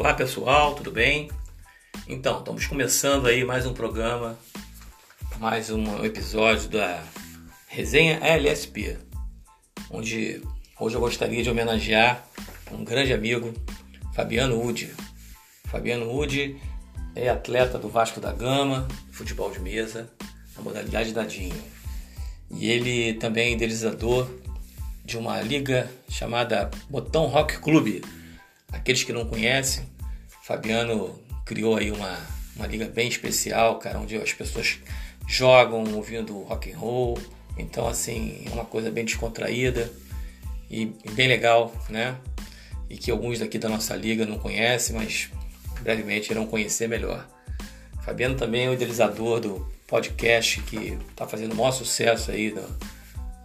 Olá pessoal, tudo bem? Então, estamos começando aí mais um programa, mais um episódio da Resenha LSP, onde hoje eu gostaria de homenagear um grande amigo, Fabiano Udi. Fabiano Udi é atleta do Vasco da Gama, futebol de mesa, na modalidade dadinho. E ele também é idealizador de uma liga chamada Botão Rock Clube, Aqueles que não conhecem, Fabiano criou aí uma, uma liga bem especial, cara, onde as pessoas jogam ouvindo rock and roll. Então, assim, é uma coisa bem descontraída e bem legal, né? E que alguns daqui da nossa liga não conhecem, mas brevemente irão conhecer melhor. Fabiano também é o idealizador do podcast que está fazendo o maior sucesso aí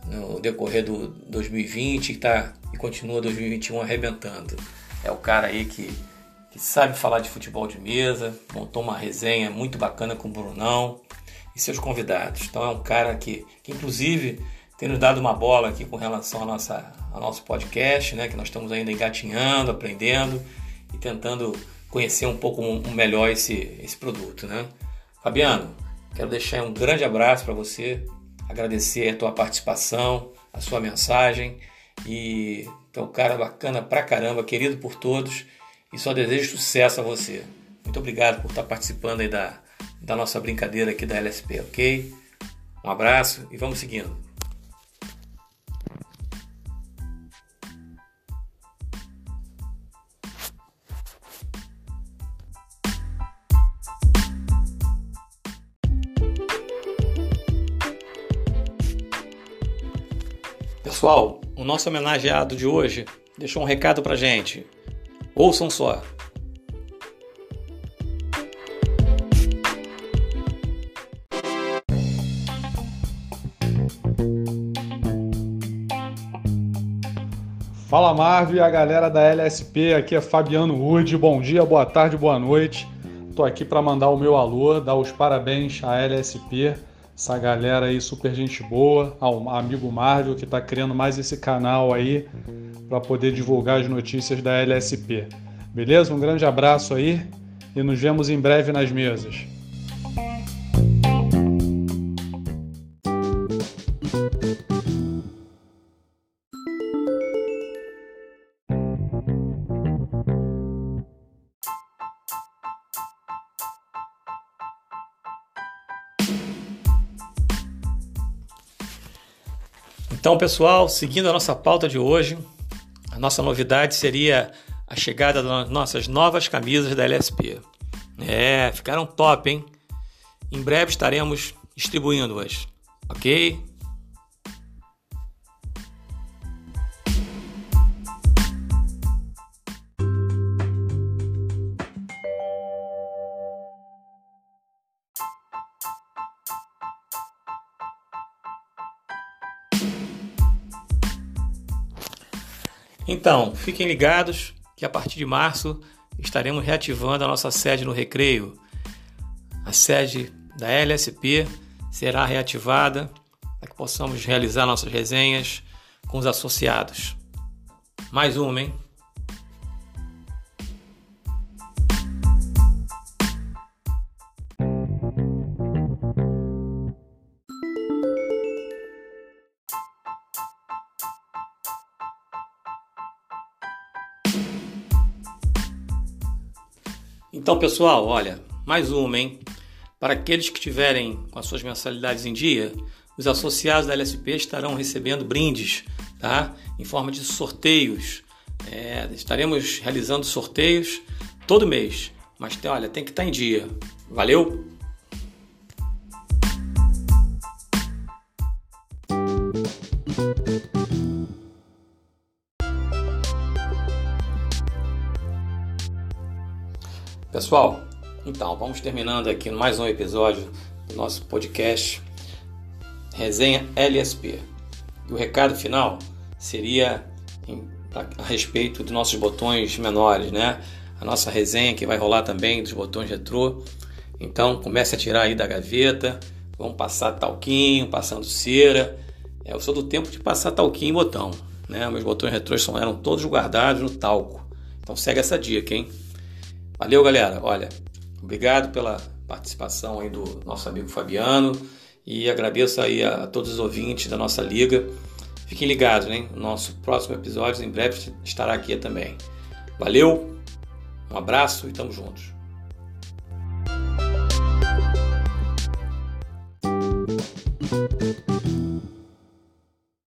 no, no decorrer do 2020 e, tá, e continua 2021 arrebentando é o cara aí que, que sabe falar de futebol de mesa, montou uma resenha muito bacana com o Brunão e seus convidados. Então é um cara que, que inclusive tem nos dado uma bola aqui com relação ao, nossa, ao nosso podcast, né, que nós estamos ainda engatinhando, aprendendo e tentando conhecer um pouco melhor esse, esse produto. Né? Fabiano, quero deixar um grande abraço para você, agradecer a tua participação, a sua mensagem e é um cara bacana pra caramba, querido por todos e só desejo sucesso a você. Muito obrigado por estar participando aí da, da nossa brincadeira aqui da LSP, ok? Um abraço e vamos seguindo. Pessoal, o nosso homenageado de hoje deixou um recado pra gente. Ouçam só. Fala Marvel e a galera da LSP, aqui é Fabiano Wood. Bom dia, boa tarde, boa noite. Tô aqui para mandar o meu alô, dar os parabéns à LSP essa galera aí super gente boa, ao amigo Marvel que está criando mais esse canal aí para poder divulgar as notícias da LSP. Beleza? Um grande abraço aí e nos vemos em breve nas mesas. Então, pessoal, seguindo a nossa pauta de hoje, a nossa novidade seria a chegada das nossas novas camisas da LSP. É, ficaram top, hein? Em breve estaremos distribuindo-as, ok? Então, fiquem ligados que a partir de março estaremos reativando a nossa sede no Recreio. A sede da LSP será reativada para que possamos realizar nossas resenhas com os associados. Mais uma, hein? Então, pessoal, olha, mais uma, hein? Para aqueles que tiverem com as suas mensalidades em dia, os associados da LSP estarão recebendo brindes, tá? Em forma de sorteios. É, estaremos realizando sorteios todo mês. Mas olha, tem que estar em dia. Valeu? Pessoal, então vamos terminando aqui mais um episódio do nosso podcast Resenha LSP. E o recado final seria em, a, a respeito dos nossos botões menores, né? A nossa resenha que vai rolar também dos botões retrô. Então comece a tirar aí da gaveta, vamos passar talquinho, passando cera. É, eu sou do tempo de passar talquinho e botão, né? Meus botões retrôs eram todos guardados no talco. Então segue essa dica, hein? Valeu, galera. Olha, obrigado pela participação aí do nosso amigo Fabiano e agradeço aí a, todos os ouvintes da nossa liga. Fiquem ligados? O nosso próximo episódio em breve estará aqui também. Valeu, um abraço e tamo juntos.